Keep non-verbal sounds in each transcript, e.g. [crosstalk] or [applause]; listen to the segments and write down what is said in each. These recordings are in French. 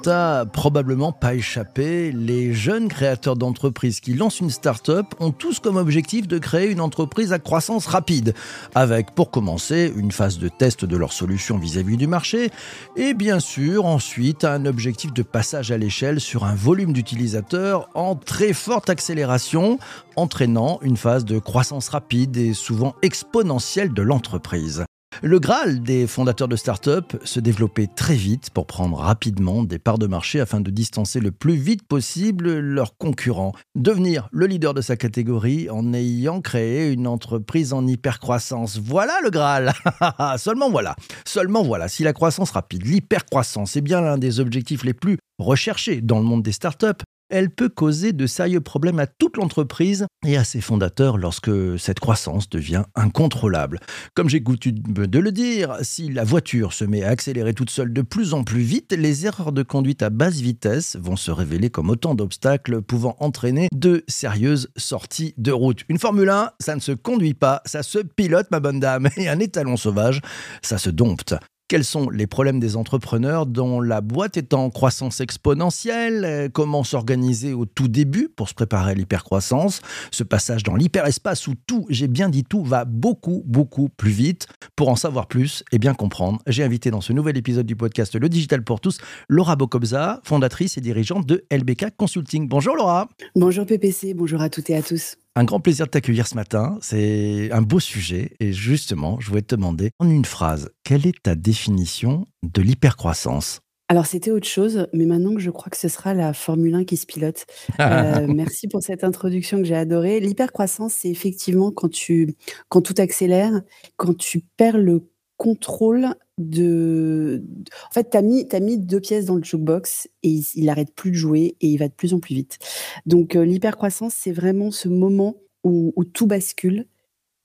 ne t'a probablement pas échappé. Les jeunes créateurs d'entreprises qui lancent une start-up ont tous comme objectif de créer une entreprise à croissance rapide, avec pour commencer une phase de test de leur solution vis-à-vis du marché, et bien sûr ensuite un objectif de passage à l'échelle sur un volume d'utilisateurs en très forte accélération, entraînant une phase de croissance rapide et souvent exponentielle de l'entreprise. Le Graal des fondateurs de start-up, se développer très vite pour prendre rapidement des parts de marché afin de distancer le plus vite possible leurs concurrents. Devenir le leader de sa catégorie en ayant créé une entreprise en hypercroissance. Voilà le Graal [laughs] Seulement voilà, seulement voilà, si la croissance rapide, l'hypercroissance est bien l'un des objectifs les plus recherchés dans le monde des start-up, elle peut causer de sérieux problèmes à toute l'entreprise et à ses fondateurs lorsque cette croissance devient incontrôlable. Comme j'ai coutume de le dire, si la voiture se met à accélérer toute seule de plus en plus vite, les erreurs de conduite à basse vitesse vont se révéler comme autant d'obstacles pouvant entraîner de sérieuses sorties de route. Une Formule 1, ça ne se conduit pas, ça se pilote, ma bonne dame, [laughs] et un étalon sauvage, ça se dompte. Quels sont les problèmes des entrepreneurs dont la boîte est en croissance exponentielle? Comment s'organiser au tout début pour se préparer à l'hypercroissance? Ce passage dans l'hyperespace où tout, j'ai bien dit tout, va beaucoup, beaucoup plus vite. Pour en savoir plus et bien comprendre, j'ai invité dans ce nouvel épisode du podcast Le Digital pour tous, Laura Bocobza, fondatrice et dirigeante de LBK Consulting. Bonjour Laura. Bonjour PPC, bonjour à toutes et à tous. Un grand plaisir de t'accueillir ce matin. C'est un beau sujet. Et justement, je voulais te demander, en une phrase, quelle est ta définition de l'hypercroissance? Alors c'était autre chose, mais maintenant que je crois que ce sera la Formule 1 qui se pilote. [laughs] Euh, merci pour cette introduction que j'ai adorée. L'hypercroissance, c'est effectivement quand tu quand tout accélère, quand tu perds le contrôle de. En fait, tu as mis, as mis deux pièces dans le jukebox et il, n'arrête plus de jouer et il va de plus en plus vite. Donc, euh, l'hypercroissance, c'est vraiment ce moment où, tout bascule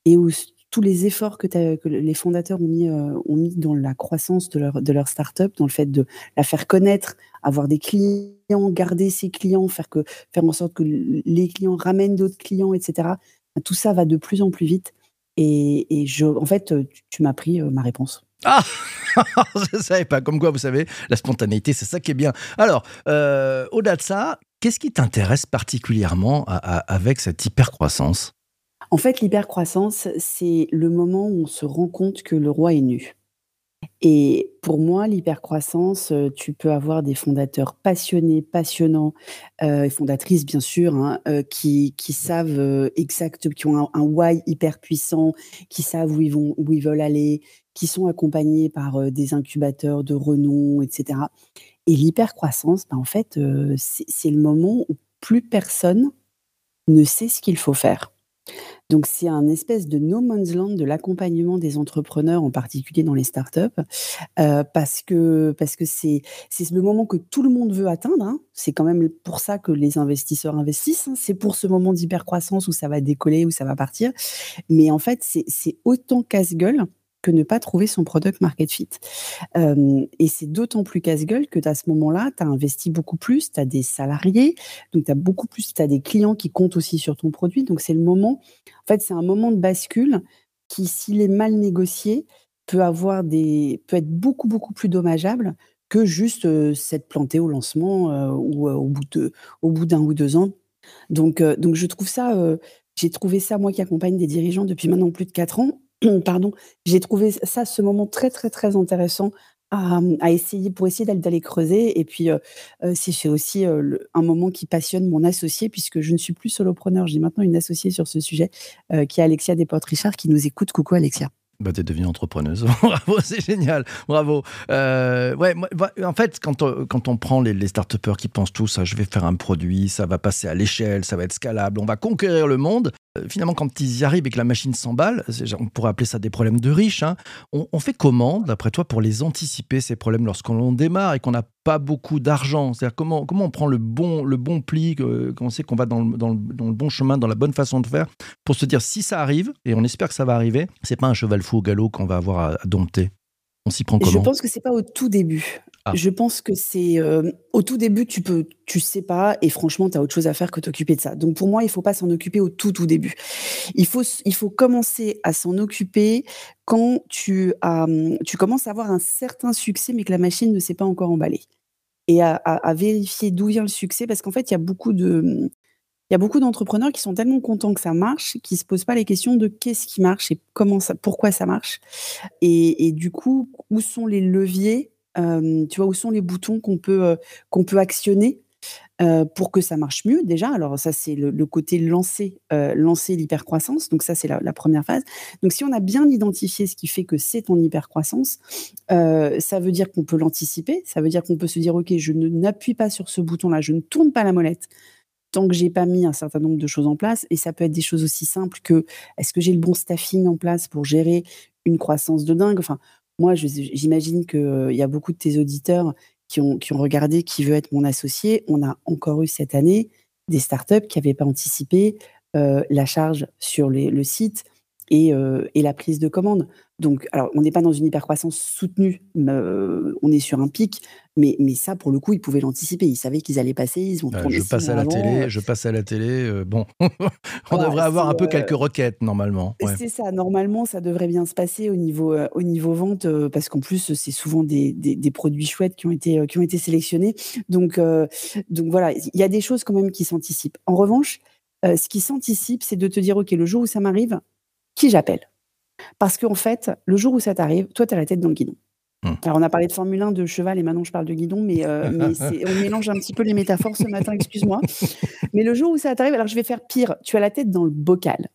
et où tous les efforts que, les fondateurs ont mis, euh, ont mis dans la croissance de leur, de leur startup, dans le fait de la faire connaître, avoir des clients, garder ses clients, faire, que, faire en sorte que les clients ramènent d'autres clients, etc. Tout ça va de plus en plus vite. Et, je, en fait, tu, m'as pris ma réponse. Ah [laughs] Je ne savais pas. Comme quoi, vous savez, la spontanéité, c'est ça qui est bien. Alors, au-delà de ça, qu'est-ce qui t'intéresse particulièrement avec cette hypercroissance? En fait, l'hypercroissance, c'est le moment où on se rend compte que le roi est nu. Et pour moi, l'hypercroissance, euh, tu peux avoir des fondateurs passionnés, passionnants, euh, fondatrices bien sûr, hein, euh, qui savent, exact qui ont un why hyper puissant, qui savent où ils vont où ils veulent aller, qui sont accompagnés par, des incubateurs de renom etc. Et l'hypercroissance, bah, en fait, c'est le moment où plus personne ne sait ce qu'il faut faire. Donc c'est un espèce de no man's land de l'accompagnement des entrepreneurs, en particulier dans les startups, euh, parce que parce que c'est c'est le moment que tout le monde veut atteindre, hein. C'est quand même pour ça que les investisseurs investissent, hein. C'est pour ce moment d'hypercroissance où ça va décoller, où ça va partir. Mais en fait, c'est autant casse-gueule que ne pas trouver son product market fit. et c'est d'autant plus casse-gueule que à ce moment-là, tu as investi beaucoup plus, tu as des salariés, donc tu as beaucoup plus, tu as des clients qui comptent aussi sur ton produit. Donc c'est le moment, en fait, c'est un moment de bascule qui, s'il est mal négocié, peut avoir des, peut être beaucoup, beaucoup plus dommageable que juste s'être planté au lancement ou au bout de, d'un ou deux ans. Donc, donc je trouve ça, j'ai trouvé ça, moi qui accompagne des dirigeants depuis maintenant plus de quatre ans, [clears throat] pardon, j'ai trouvé ça, ce moment très, très, très intéressant à, mmh, essayer pour essayer d'aller creuser et puis, c'est aussi, un moment qui passionne mon associé puisque je ne suis plus solopreneur, j'ai maintenant une associée sur ce sujet, qui est Alexia Desportes-Richard qui nous écoute. Coucou Alexia. Bah, t'es devenue entrepreneuse. [laughs] Bravo, c'est génial. Bravo. Ouais, en fait, quand on, quand on prend les, les start qui pensent tous, ça, je vais faire un produit, ça va passer à l'échelle, ça va être scalable, on va conquérir le monde. Euh, finalement, quand ils y arrivent et que la machine s'emballe, on pourrait appeler ça des problèmes de riches. Hein, on, fait comment, d'après toi, pour les anticiper, ces problèmes, lorsqu'on démarre et qu'on n'a pas beaucoup d'argent C'est-à-dire, comment, comment on prend le bon, le bon pli, qu'on sait qu'on va dans le, dans, le, dans le, bon chemin, dans la bonne façon de faire, pour se dire, si ça arrive, et on espère que ça va arriver, c'est pas un cheval fou au galop qu'on va avoir à, dompter. On s'y prend comment Je pense que c'est pas au tout début. Ah. Je pense que c'est euh, au tout début, tu peux, tu sais pas, et franchement, tu as autre chose à faire que t'occuper de ça. Donc pour moi, il faut pas s'en occuper au tout tout début. Il faut, il faut commencer à s'en occuper quand tu as, tu commences à avoir un certain succès, mais que la machine ne s'est pas encore emballée. et à vérifier d'où vient le succès parce qu'en fait, il y a beaucoup de, il y a beaucoup d'entrepreneurs qui sont tellement contents que ça marche, qui se posent pas les questions de qu'est-ce qui marche et comment ça pourquoi ça marche et du coup, où sont les leviers, tu vois, où sont les boutons qu'on peut, qu'on peut actionner euh, pour que ça marche mieux déjà? Alors ça, c'est le, côté lancer, euh, lancer l'hypercroissance. Donc ça, c'est la, première phase. Donc si on a bien identifié ce qui fait que c'est en hypercroissance, euh, ça veut dire qu'on peut l'anticiper. Ça veut dire qu'on peut se dire, OK, je n'appuie pas sur ce bouton-là, je ne tourne pas la molette tant que j'ai pas mis un certain nombre de choses en place. Et ça peut être des choses aussi simples que, est-ce que j'ai le bon staffing en place pour gérer une croissance de dingue? Enfin, moi, j'imagine qu'il y a beaucoup de tes auditeurs qui ont, regardé qui veut être mon associé. On a encore eu cette année des startups qui n'avaient pas anticipé la charge sur le site et, la prise de commande. Donc, alors, on n'est pas dans une hypercroissance soutenue, euh, on est sur un pic, mais, mais ça, pour le coup, ils pouvaient l'anticiper. Ils savaient qu'ils allaient passer, ils ont bah, Je passe à la télé, je passe à la télé. bon, [laughs] on devrait avoir un peu quelques requêtes normalement. C'est ça. Normalement, ça devrait bien se passer au niveau au niveau vente, parce qu'en plus, c'est souvent des, des, des, produits chouettes qui ont été qui ont été sélectionnés. Donc donc voilà, il y a des choses quand même qui s'anticipent. En revanche, ce qui s'anticipe, c'est de te dire ok, le jour où ça m'arrive, qui j'appelle? Parce qu'en fait, le jour où ça t'arrive, toi, tu as la tête dans le guidon. Mmh. Alors, on a parlé de Formule 1, de cheval, et maintenant je parle de guidon, mais, euh, [laughs] on mélange un petit peu les métaphores ce matin, excuse-moi. Mais le jour où ça t'arrive, alors je vais faire pire, tu as la tête dans le bocal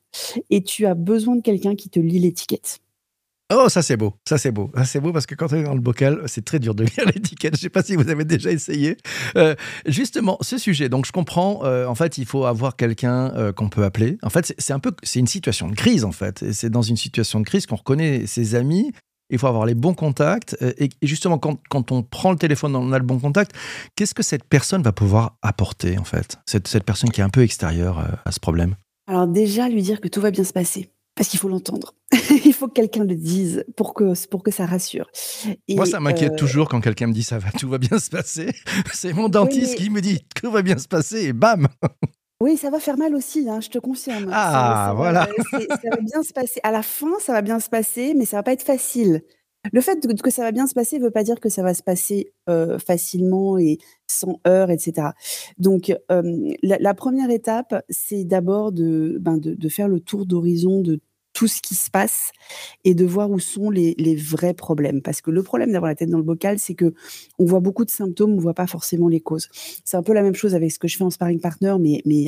et tu as besoin de quelqu'un qui te lit l'étiquette. Oh, ça c'est beau, ça c'est beau, ça c'est beau parce que quand on est dans le bocal, c'est très dur de [laughs] lire l'étiquette. Je ne sais pas si vous avez déjà essayé. Euh, justement, ce sujet, donc je comprends. Euh, en fait, il faut avoir quelqu'un euh, qu'on peut appeler. En fait, c'est un peu, c'est une situation de crise en fait. Et c'est dans une situation de crise qu'on reconnaît ses amis. Il faut avoir les bons contacts. Et, justement, quand, quand, on prend le téléphone, on a le bon contact. Qu'est-ce que cette personne va pouvoir apporter en fait? Cette, cette personne qui est un peu extérieure à ce problème? Alors déjà, lui dire que tout va bien se passer parce qu'il faut l'entendre. [laughs] il faut que quelqu'un le dise pour que, pour que ça rassure. Moi, ça m'inquiète euh, toujours quand quelqu'un me dit ça va, tout va bien se passer. [laughs] C'est mon dentiste qui me dit tout va bien se passer et bam [laughs] Oui, ça va faire mal aussi, hein, je te confirme. Ah, voilà. ça va bien se passer. À la fin, ça va bien se passer, mais ça va pas être facile. Le fait que ça va bien se passer ne veut pas dire que ça va se passer euh, facilement et sans heurts, etc. Donc, la, première étape, c'est d'abord de, ben de, de, faire le tour d'horizon de tout ce qui se passe et de voir où sont les, vrais problèmes. Parce que le problème d'avoir la tête dans le bocal, c'est que on voit beaucoup de symptômes, on voit pas forcément les causes. C'est un peu la même chose avec ce que je fais en sparring partner, mais, mais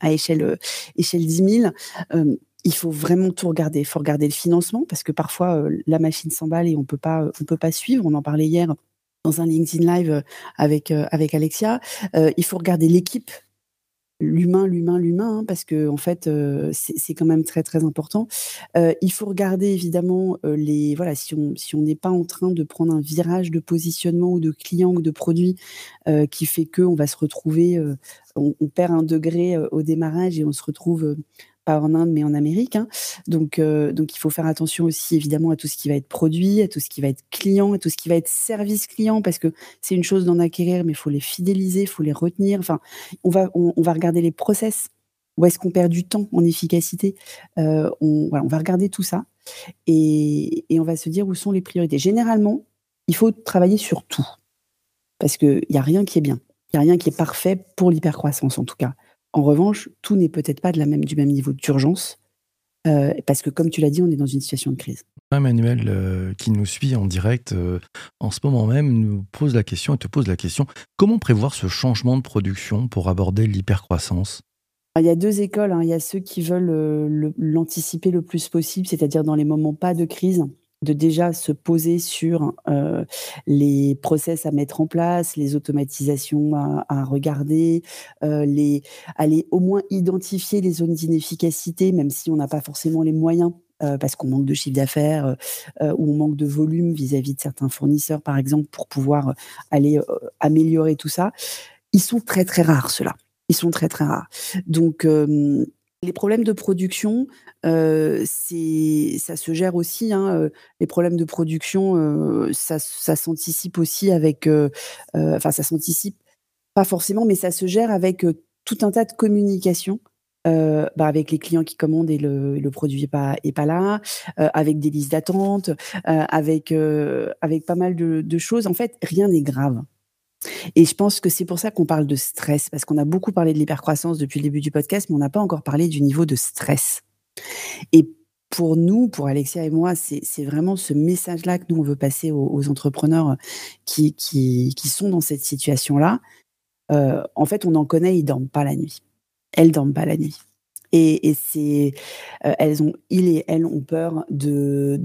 à, échelle, euh, échelle 10 000. Euh, il faut vraiment tout regarder. Il faut regarder le financement parce que parfois euh, la machine s'emballe et on peut pas, on peut pas suivre. On en parlait hier dans un LinkedIn Live avec avec Alexia. il faut regarder l'équipe l'humain, l'humain, l'humain, hein, parce que en fait, c'est quand même très très important. il faut regarder évidemment les voilà si on si on n'est pas en train de prendre un virage de positionnement ou de client ou de produit qui fait que on va se retrouver, on, perd un degré au démarrage et on se retrouve pas en Inde, mais en Amérique. Hein. Donc, euh, donc, il faut faire attention aussi, évidemment, à tout ce qui va être produit, à tout ce qui va être client, à tout ce qui va être service client, parce que c'est une chose d'en acquérir, mais il faut les fidéliser, il faut les retenir. Enfin, on va, on, va regarder les process. Où est-ce qu'on perd du temps en efficacité? Euh, on, voilà, on va regarder tout ça et, et on va se dire où sont les priorités. Généralement, il faut travailler sur tout parce qu'il n'y a rien qui est bien. Il n'y a rien qui est parfait pour l'hypercroissance, en tout cas. En revanche, tout n'est peut-être pas de la même, du même niveau d'urgence, euh, parce que comme tu l'as dit, on est dans une situation de crise. Emmanuel, euh, qui nous suit en direct euh, en ce moment même, nous pose la question et te pose la question comment prévoir ce changement de production pour aborder l'hypercroissance? Il y a deux écoles. Hein. Il y a ceux qui veulent l'anticiper le plus possible, c'est-à-dire dans les moments pas de crise, de déjà se poser sur les process à mettre en place, les automatisations à, regarder, les, aller au moins identifier les zones d'inefficacité, même si on n'a pas forcément les moyens. Parce qu'on manque de chiffre d'affaires ou on manque de volume vis-à-vis de certains fournisseurs, par exemple, pour pouvoir aller améliorer tout ça. Ils sont très très rares, ceux-là. Ils sont très très rares. Donc, les problèmes de production, euh, ça se gère aussi, hein, les problèmes de production, euh, ça s'anticipe aussi avec, enfin ça s'anticipe pas forcément, mais ça se gère avec, tout un tas de communication, bah, avec les clients qui commandent et le produit est pas est pas là, avec des listes d'attente, avec, avec pas mal de choses. En fait, rien n'est grave. Et je pense que c'est pour ça qu'on parle de stress, parce qu'on a beaucoup parlé de l'hypercroissance depuis le début du podcast, mais on n'a pas encore parlé du niveau de stress. Et pour nous, pour Alexia et moi, c'est vraiment ce message-là que nous, on veut passer aux, entrepreneurs qui, qui, sont dans cette situation-là. Euh, en fait, on en connaît, ils dorment pas la nuit. Elles dorment pas la nuit. Et, et c'est, euh, elles ont, ils et elles ont peur de,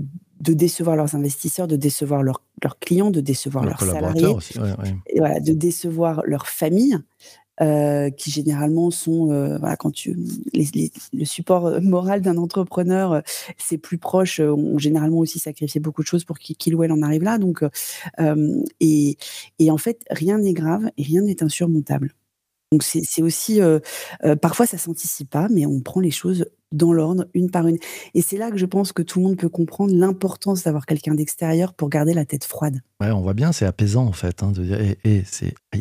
de décevoir leurs investisseurs, de décevoir leurs, leurs clients, de décevoir leurs salariés, aussi, Et voilà, de décevoir leurs familles. Euh, qui généralement sont, euh, voilà, quand tu, le support moral d'un entrepreneur, c'est plus proche, ont généralement aussi sacrifié beaucoup de choses pour qu'il ou elle en arrive là. Donc, et, et en fait, rien n'est grave et rien n'est insurmontable. Donc c'est aussi, parfois ça s'anticipe pas, mais on prend les choses dans l'ordre, une par une. Et c'est là que je pense que tout le monde peut comprendre l'importance d'avoir quelqu'un d'extérieur pour garder la tête froide. Ouais, on voit bien, c'est apaisant en fait, hein, de dire, et, eh,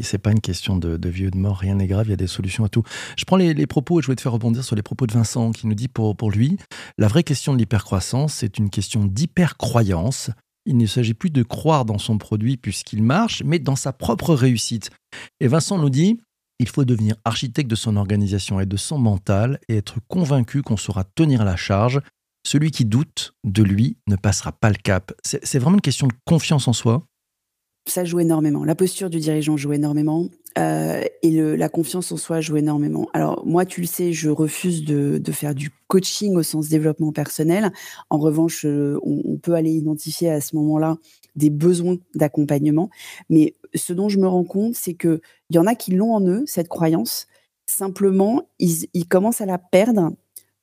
c'est pas une question de, de vieux de mort, rien n'est grave, il y a des solutions à tout. Je prends les, propos et je vais te faire rebondir sur les propos de Vincent qui nous dit pour, pour lui, la vraie question de l'hypercroissance, c'est une question d'hypercroyance. Il ne s'agit plus de croire dans son produit puisqu'il marche, mais dans sa propre réussite. Et Vincent nous dit, il faut devenir architecte de son organisation et de son mental et être convaincu qu'on saura tenir la charge. Celui qui doute de lui ne passera pas le cap. C'est vraiment une question de confiance en soi. Ça joue énormément. La posture du dirigeant joue énormément. Euh, et la confiance en soi joue énormément. Alors moi, tu le sais, je refuse de, faire du coaching au sens développement personnel. En revanche, euh, on, peut aller identifier à ce moment-là des besoins d'accompagnement. Mais ce dont je me rends compte, c'est qu'il y en a qui l'ont en eux, cette croyance. Simplement, ils, commencent à la perdre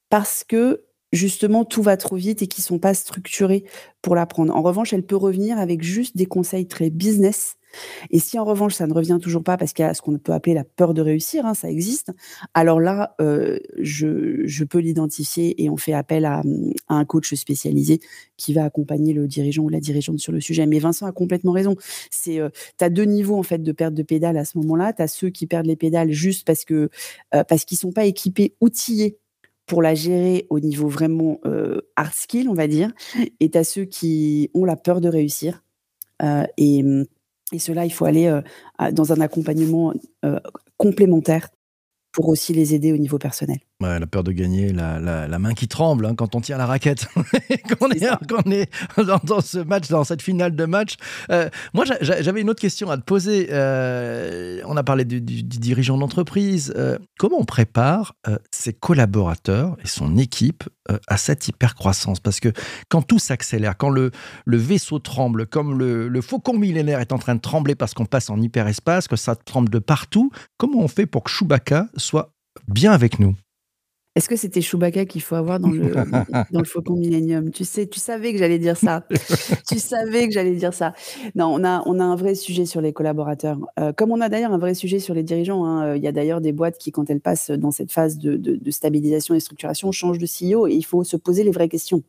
parce que justement tout va trop vite et qui sont pas structurés pour l'apprendre. En revanche, elle peut revenir avec juste des conseils très business. Et si en revanche ça ne revient toujours pas parce qu'il y a ce qu'on peut appeler la peur de réussir, hein, ça existe, alors là, euh, je, peux l'identifier et on fait appel à, un coach spécialisé qui va accompagner le dirigeant ou la dirigeante sur le sujet. Mais Vincent a complètement raison. C'est, euh, tu as deux niveaux en fait de perte de pédales à ce moment-là. Tu as ceux qui perdent les pédales juste parce que euh, parce qu'ils sont pas équipés, outillés pour la gérer au niveau vraiment euh, hard skill, on va dire, et à ceux qui ont la peur de réussir. Euh, et, et cela, il faut aller euh, dans un accompagnement complémentaire pour aussi les aider au niveau personnel. La peur de gagner, la, la, main qui tremble hein, quand on tient la raquette, [laughs] quand, est, on est dans, ce match, dans cette finale de match. Euh, moi, j'avais une autre question à te poser. Euh, on a parlé du, dirigeant d'entreprise. Euh, comment on prépare ses collaborateurs et son équipe à cette hypercroissance? Parce que quand tout s'accélère, quand le, le vaisseau tremble, comme le, le faucon millénaire est en train de trembler parce qu'on passe en hyperespace, que ça tremble de partout, comment on fait pour que Chewbacca soit bien avec nous? Est-ce que c'était Chewbacca qu'il faut avoir dans le, [laughs] dans le Faucon Millennium? Tu sais, tu savais que j'allais dire ça. tu savais que j'allais dire ça. Non, on a, on a un vrai sujet sur les collaborateurs. Euh, comme on a d'ailleurs un vrai sujet sur les dirigeants. Hein. Il y a d'ailleurs des boîtes qui, quand elles passent dans cette phase de, de, stabilisation et structuration, changent de CEO et il faut se poser les vraies questions.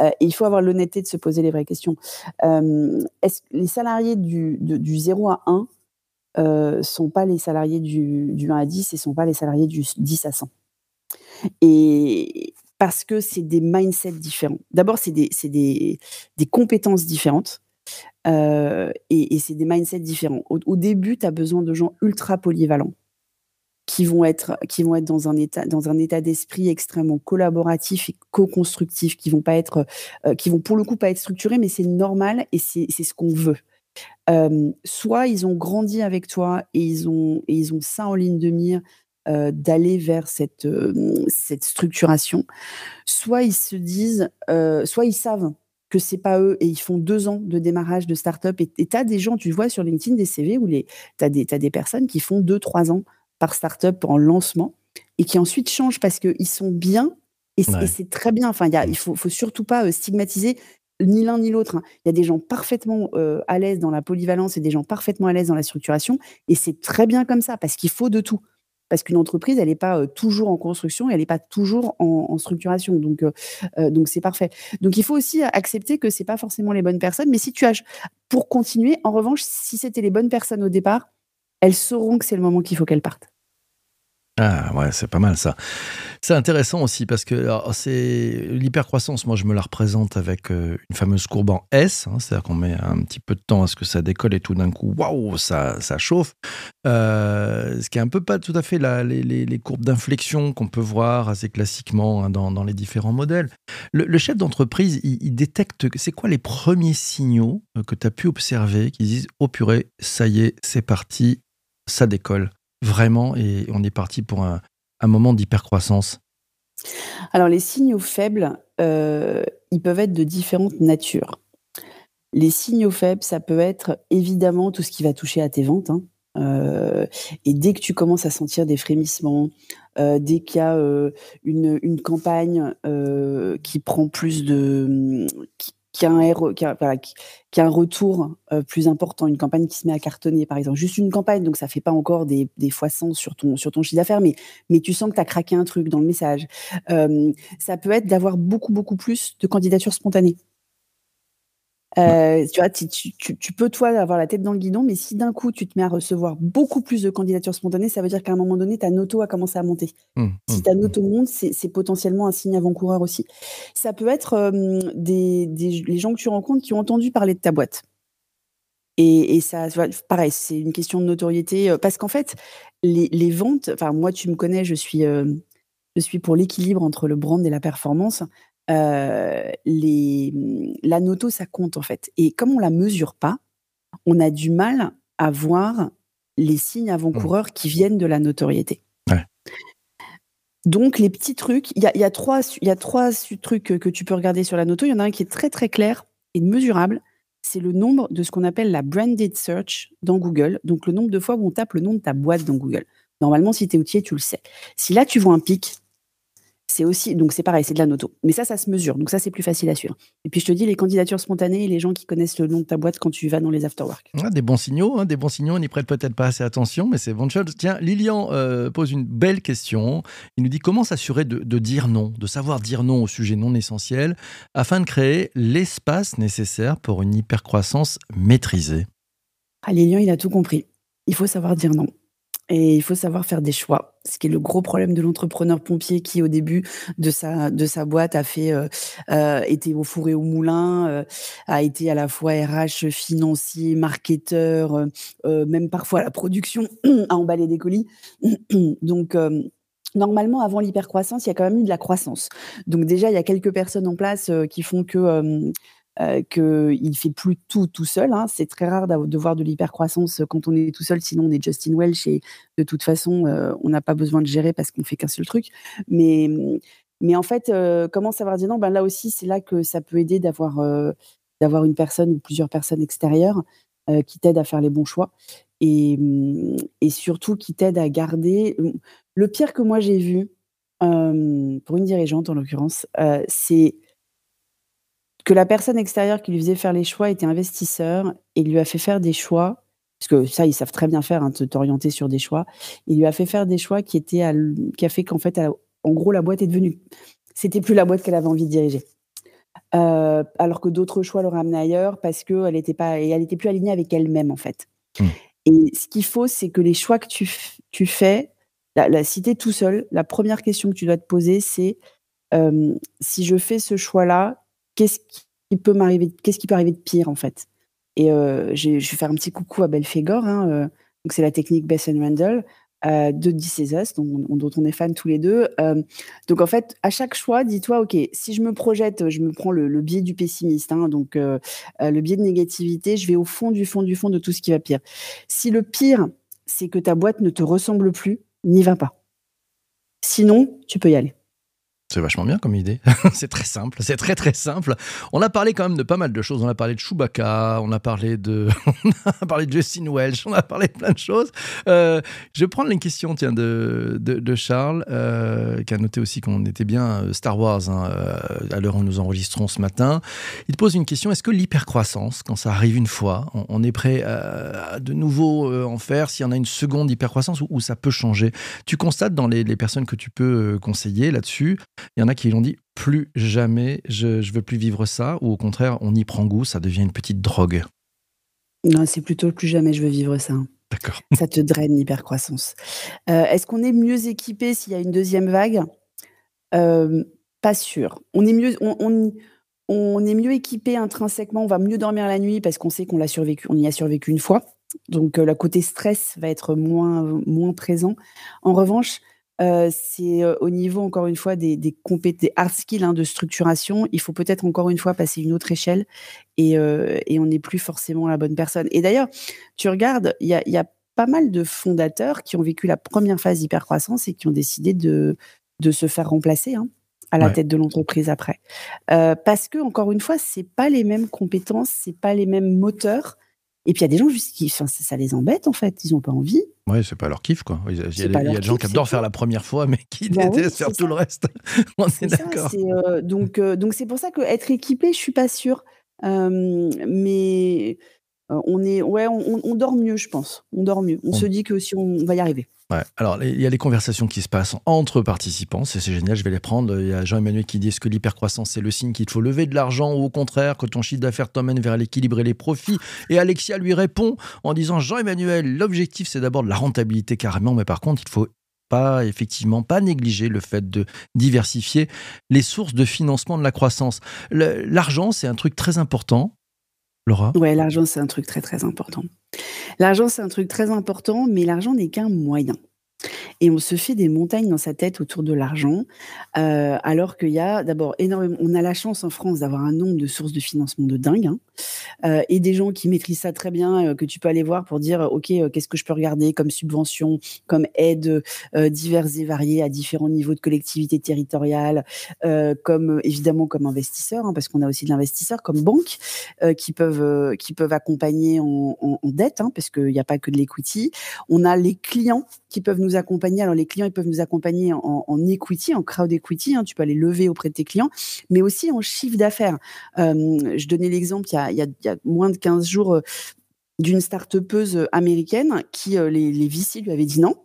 Euh, et il faut avoir l'honnêteté de se poser les vraies questions. Euh, est-ce les salariés du, du 0 à 1 euh, sont pas les salariés du, du 1 à 10 et sont pas les salariés du 10 à 100. Et parce que c'est des mindsets différents. D'abord, c'est des, des, des, compétences différentes. Euh, et, c'est des mindsets différents. Au, début, tu as besoin de gens ultra polyvalents qui vont être, qui vont être dans un état, d'esprit extrêmement collaboratif et co-constructif, qui vont pas être, euh, qui vont pour le coup pas être structurés, mais c'est normal et c'est ce qu'on veut soit ils ont grandi avec toi et ils ont et ils ont ça en ligne de mire, d'aller vers cette, cette structuration, soit ils se disent, soit ils savent que c'est pas eux et ils font deux ans de démarrage de start-up et tu as des gens, tu vois sur LinkedIn des CV où tu as des des personnes qui font deux trois ans par start-up en lancement et qui ensuite changent parce qu'ils sont bien et c'est très bien. Enfin, y a, mmh. il faut, faut surtout pas stigmatiser ni l'un ni l'autre. Hein. Il y a des gens parfaitement à l'aise dans la polyvalence et des gens parfaitement à l'aise dans la structuration. Et c'est très bien comme ça, parce qu'il faut de tout. Parce qu'une entreprise, elle n'est pas toujours en construction, elle n'est pas toujours en, structuration. Donc, donc c'est parfait. Donc, il faut aussi accepter que c'est pas forcément les bonnes personnes. Mais si tu as, pour continuer, en revanche, si c'était les bonnes personnes au départ, elles sauront que c'est le moment qu'il faut qu'elles partent. Ah ouais, c'est pas mal ça. C'est intéressant aussi parce que c'est l'hypercroissance. Moi, je me la représente avec euh, une fameuse courbe en S, hein, c'est-à-dire qu'on met un petit peu de temps à ce que ça décolle et tout d'un coup, waouh, ça, ça chauffe. Euh, ce qui est un peu pas tout à fait la, les, courbes d'inflexion qu'on peut voir assez classiquement hein, dans, les différents modèles. Le, chef d'entreprise, il, détecte, c'est quoi les premiers signaux euh, que tu as pu observer qui disent, oh purée, ça y est, c'est parti, ça décolle vraiment et on est parti pour un, moment d'hypercroissance Alors les signaux faibles, euh, ils peuvent être de différentes natures. Les signaux faibles, ça peut être évidemment tout ce qui va toucher à tes ventes. Hein. Euh, et dès que tu commences à sentir des frémissements, euh, dès qu'il y a une, campagne qui prend plus de, qui a, un retour euh, plus important, une campagne qui se met à cartonner, par exemple. Juste une campagne, donc ça fait pas encore des, fois 100 sur ton, sur ton chiffre d'affaires, mais, mais tu sens que tu as craqué un truc dans le message. Euh, ça peut être d'avoir beaucoup, beaucoup plus de candidatures spontanées. Euh, tu vois, tu, tu, tu, peux toi avoir la tête dans le guidon, mais si d'un coup tu te mets à recevoir beaucoup plus de candidatures spontanées, ça veut dire qu'à un moment donné, ta noto a commencé à monter. Mmh, si mmh, ta noto mmh. monte, c'est potentiellement un signe avant-coureur aussi. Ça peut être des, des, les gens que tu rencontres qui ont entendu parler de ta boîte. Et, et ça, pareil, c'est une question de notoriété. Parce qu'en fait, les, les, ventes, enfin, moi, tu me connais, je suis, je suis pour l'équilibre entre le brand et la performance. Euh, les, mmh, la noto, ça compte en fait. Et comme on la mesure pas, on a du mal à voir les signes avant-coureurs qui viennent de la notoriété. Donc les petits trucs, il y a, y a, trois, y a trois trucs que, que, tu peux regarder sur la noto. Il y en a un qui est très très clair et mesurable. C'est le nombre de ce qu'on appelle la branded search dans Google. Donc le nombre de fois où on tape le nom de ta boîte dans Google. Normalement, si tu es outillé, tu le sais. Si là tu vois un pic, c'est aussi, donc c'est pareil, c'est de la noto. Mais ça, ça se mesure. Donc ça, c'est plus facile à suivre. Et puis je te dis, les candidatures spontanées et les gens qui connaissent le nom de ta boîte quand tu vas dans les afterwork. Ah, des bons signaux, hein, des bons signaux. On n'y prête peut-être pas assez attention, mais c'est bonne chose. Tiens, Lilian euh, pose une belle question. Il nous dit comment s'assurer de, de, dire non, de savoir dire non au sujet non essentiel afin de créer l'espace nécessaire pour une hypercroissance maîtrisée? Ah, Lilian, il a tout compris. Il faut savoir dire non. Et il faut savoir faire des choix, ce qui est le gros problème de l'entrepreneur pompier qui, au début de sa de sa boîte, a fait euh, euh été au four et au moulin, euh, a été à la fois RH, financier, marketeur, même parfois la production, [clears throat] à emballer des colis. [clears throat] Donc Normalement, avant l'hypercroissance, il y a quand même eu de la croissance. Donc déjà, il y a quelques personnes en place qui font que euh, qu'il fait plus tout tout seul. Hein. C'est très rare de voir de l'hypercroissance quand on est tout seul, sinon on est Justin Welch et de toute façon, euh, on n'a pas besoin de gérer parce qu'on fait qu'un seul truc. Mais, mais en fait, euh, comment savoir dire non? Ben Là aussi, c'est là que ça peut aider d'avoir euh, d'avoir une personne ou plusieurs personnes extérieures qui t'aident à faire les bons choix et, et surtout qui t'aident à garder. Le pire que moi j'ai vu, pour une dirigeante en l'occurrence, c'est que la personne extérieure qui lui faisait faire les choix était investisseur et lui a fait faire des choix, parce que ça, ils savent très bien faire, hein, t'orienter sur des choix. Il lui a fait faire des choix qui étaient, qui a fait qu'en fait, en gros, la boîte est devenue, c'était plus la boîte qu'elle avait envie de diriger. Euh, alors que d'autres choix l'auraient amené ailleurs parce qu'elle n'était pas, et elle était plus alignée avec elle-même en fait. Mmh. Et ce qu'il faut, c'est que les choix que tu, tu fais, la, la, si tout seul, la première question que tu dois te poser, c'est euh, si je fais ce choix-là, qu'est-ce qui peut m'arriver, qu'est-ce qui peut arriver de pire en fait? Et euh, je vais faire un petit coucou à Belphégor, hein, euh, c'est la technique Bess and Randall euh, de Us, dont, on est fan tous les deux. Donc en fait, à chaque choix, dis-toi, ok, si je me projette, je me prends le, biais du pessimiste, hein, donc le biais de négativité, je vais au fond du fond du fond de tout ce qui va pire. Si le pire, c'est que ta boîte ne te ressemble plus, n'y va pas. Sinon, tu peux y aller. C'est vachement bien comme idée. [laughs] c'est très simple, c'est très très simple. On a parlé quand même de pas mal de choses. On a parlé de Chewbacca, on a parlé de, [laughs] on a parlé de Justin Welch, on a parlé de plein de choses. Euh, je vais prendre une question tiens, de, de, Charles, euh, qui a noté aussi qu'on était bien euh, Star Wars hein, à l'heure où nous enregistrons ce matin. Il pose une question est-ce que l'hypercroissance, quand ça arrive une fois, on, est prêt à, de nouveau en faire s'il y en a une seconde hypercroissance ou, ça peut changer? Tu constates dans les, les personnes que tu peux conseiller là-dessus il y en a qui l'ont dit plus jamais, je ne veux plus vivre ça, ou au contraire, on y prend goût, ça devient une petite drogue. Non, c'est plutôt plus jamais je veux vivre ça. D'accord. Ça te draine l'hypercroissance. Heu, est-ce qu'on est mieux équipé s'il y a une deuxième vague? Hem, pas sûr. On est mieux on on on est mieux équipé intrinsèquement, on va mieux dormir la nuit parce qu'on sait qu'on l'a survécu on y a survécu une fois. Donc, heu, le côté stress va être moins moins présent. En revanche, c'est, heu, au niveau encore une fois des des des hard skills, hein, de structuration, il faut peut-être encore une fois passer une autre échelle et heu et on n'est plus forcément la bonne personne. Et d'ailleurs, tu regardes, il y a y a pas mal de fondateurs qui ont vécu la première phase d'hypercroissance et qui ont décidé de de se faire remplacer, hein, à la Ouais. tête de l'entreprise après. Parce que encore une fois, c'est pas les mêmes compétences, c'est pas les mêmes moteurs et puis il y a des gens juste qui ça ça les embête en fait, ils ont pas envie. Ouais, c'est pas leur kiff, quoi. Il y a il y a C'est des gens qui adorent faire la première fois, mais qui Bah oui, détestent faire tout le reste. [laughs] On est d'accord. heu, donc heu, donc c'est pour ça qu'être équipé, je suis pas sûre. Hem, mais, heu, on est ouais, on dort mieux, je pense. On dort mieux. On se dit que si on on va y arriver. Ouais. Alors, il y a les conversations qui se passent entre participants, c'est génial, je vais les prendre. Il y a Jean-Emmanuel qui dit: «Est-ce que l'hypercroissance, c'est le signe qu'il faut lever de l'argent ou au contraire que ton chiffre d'affaires t'emmène vers l'équilibre et les profits?» et Alexia lui répond en disant: «Jean-Emmanuel, l'objectif, c'est d'abord de la rentabilité carrément, mais par contre, il faut pas effectivement pas négliger le fait de diversifier les sources de financement de la croissance». L'argent, c'est un truc très important, Laura? Ouais, l'argent, c'est un truc très, très important. L'argent, c'est un truc très important, mais l'argent n'est qu'un moyen. Et on se fait des montagnes dans sa tête autour de l'argent, heu, alors qu'il y a d'abord énormément on a la chance en France d'avoir un nombre de sources de financement de dingue, hein, heu et des gens qui maîtrisent ça très bien, heu, que tu peux aller voir pour dire: «OK, qu'est-ce que je peux regarder comme subvention, comme aide, diverses et variées à différents niveaux de collectivité territoriale», comme, évidemment comme investisseurs, hein, parce qu'on a aussi de l'investisseur, comme banque, qui peuvent, qui peuvent accompagner en dette, hein, parce qu'il y a pas que de l'equity. On a les clients qui peuvent nous accompagner. Alors les clients, ils peuvent nous accompagner en equity, en crowd equity, hein, tu peux aller lever auprès de tes clients, mais aussi en chiffre d'affaires. Hem, je donnais l'exemple il y a moins de 15 jours, heu, d'une start-upeuse, américaine qui, heu, les VC lui avaient dit non.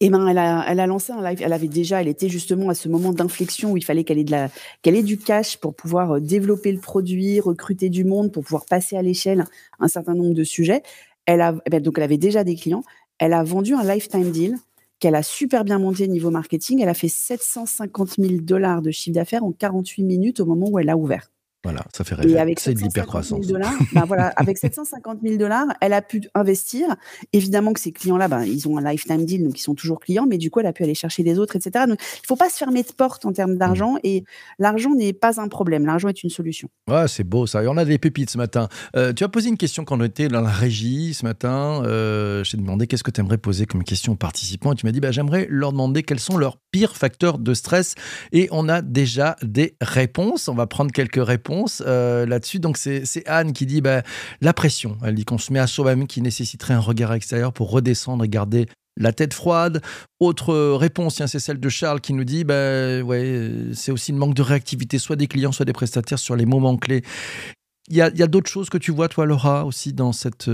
Et ben, elle a lancé un live elle avait déjà elle était justement à ce moment d'inflexion où il fallait qu'elle ait de qu'elle du cash pour pouvoir, développer le produit, recruter du monde, pour pouvoir passer à l'échelle un certain nombre de sujets. Elle a et bah, donc elle avait déjà des clients. Elle a vendu un lifetime deal qu'elle a super bien monté niveau marketing. Elle a fait 750 000 de chiffre d'affaires en 48 minutes au moment où elle a ouvert. Voilà, ça fait rêver. C'est de 750 000 l'hypercroissance. voilà, [laughs] avec 750 000 elle a pu investir. Évidemment que ces clients-là, ben, ils ont un lifetime deal, donc ils sont toujours clients, mais du coup, elle a pu aller chercher des autres, et cetera. Donc, il faut pas se fermer de porte en termes d'argent et l'argent n'est pas un problème. L'argent est une solution. Ouais, c'est beau ça. Et on a des pépites ce matin. Euh, tu as posé une question quand on était dans la régie ce matin. Euh, je t'ai demandé qu'est-ce que tu aimerais poser comme question aux participants. Et tu m'as dit, bah, j'aimerais leur demander quels sont leurs pires facteurs de stress. Et on a déjà des réponses. On va prendre quelques réponses euh, là-dessus. Donc, c'est Anne qui dit bah, la pression. Elle dit qu'on se met à soi-même qui nécessiterait un regard extérieur pour redescendre et garder la tête froide. Autre euh, réponse, c'est celle de Charles qui nous dit bah, ouais, euh, c'est aussi le manque de réactivité, soit des clients, soit des prestataires sur les moments clés. Il y a, d'autres choses que tu vois, toi, Laura, aussi dans cette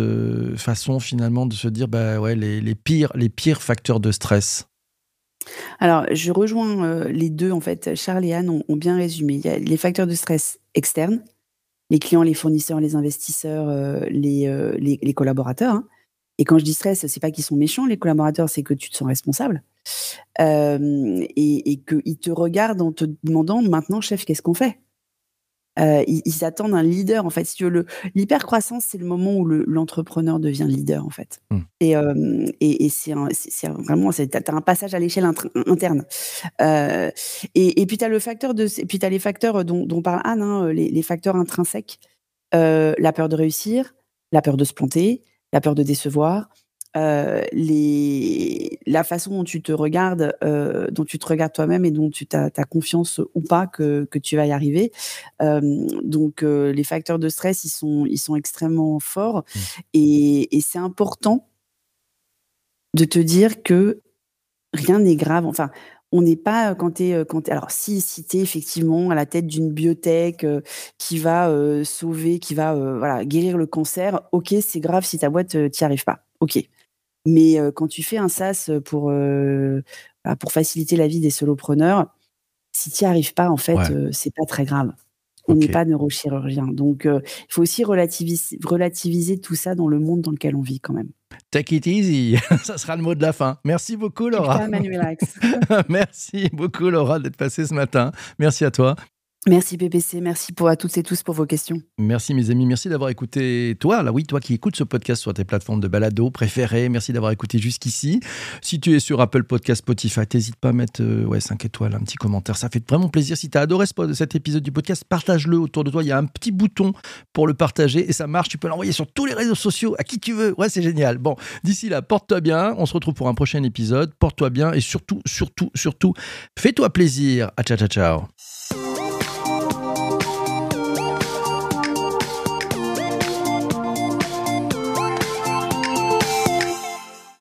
façon finalement de se dire bah, ouais, les pires, les pires facteurs de stress? Alors, je rejoins euh, les deux, en fait. Charles et Anne ont, bien résumé. Il y a les facteurs de stress externes, les clients, les fournisseurs, les investisseurs, euh, les, euh, les, collaborateurs. hein. Et quand je dis stress, c'est pas qu'ils sont méchants, les collaborateurs, c'est que tu te sens responsable. Et, et qu'ils te regardent en te demandant maintenant, chef, qu'est-ce qu'on fait? Euh, ils, ils attendent un leader, en fait. Si tu l'hypercroissance, c'est le moment où le- l'entrepreneur devient leader, en fait. Mm. Et, euh, et, et c'est vraiment, t'as un passage à l'échelle interne. Euh, et, et puis tu as le facteur de, et puis t'as les facteurs dont, dont parle Anne, hein, les, les facteurs intrinsèques, la peur de réussir, la peur de se planter, la peur de décevoir, euh, les, la façon dont tu te regardes, euh, dont tu te regardes toi-même et dont tu as, confiance ou pas que, que tu vas y arriver. Euh, donc les facteurs de stress, ils sont, ils sont extrêmement forts Mm. et, et c'est important de te dire que rien n'est grave. Enfin, on n'est pas quand tu es, quand alors si si tu es effectivement à la tête d'une biotech euh, qui va euh, sauver, qui va euh, voilà, guérir le cancer, OK, c'est grave si ta boîte t'y arrive pas. OK. Mais quand tu fais un SaaS pour bah, pour faciliter la vie des solopreneurs, si tu n'y arrives pas en fait, Ouais. c'est pas très grave. On n'est pas neurochirurgien. Donc, il faut aussi relativiser, relativiser tout ça dans le monde dans lequel on vit quand même. Take it easy, [laughs] ça sera le mot de la fin. Merci beaucoup Laura. [laughs] Merci beaucoup Laura d'être passée ce matin. Merci à toi. Merci PPC, merci pour, à toutes et tous pour vos questions. Merci mes amis, merci d'avoir écouté toi, là oui, toi qui écoutes ce podcast sur tes plateformes de balado préférées, merci d'avoir écouté jusqu'ici. Si tu es sur Apple Podcast, Spotify, n'hésite pas à mettre euh, ouais, 5 étoiles, un petit commentaire, ça fait vraiment plaisir. Si tu as adoré cet épisode du podcast, partage-le autour de toi, il y a un petit bouton pour le partager et ça marche, tu peux l'envoyer sur tous les réseaux sociaux, à qui tu veux, ouais c'est génial. Bon, d'ici là, porte-toi bien, on se retrouve pour un prochain épisode, porte-toi bien et surtout, surtout, surtout, fais-toi plaisir. À ciao, ciao, ciao.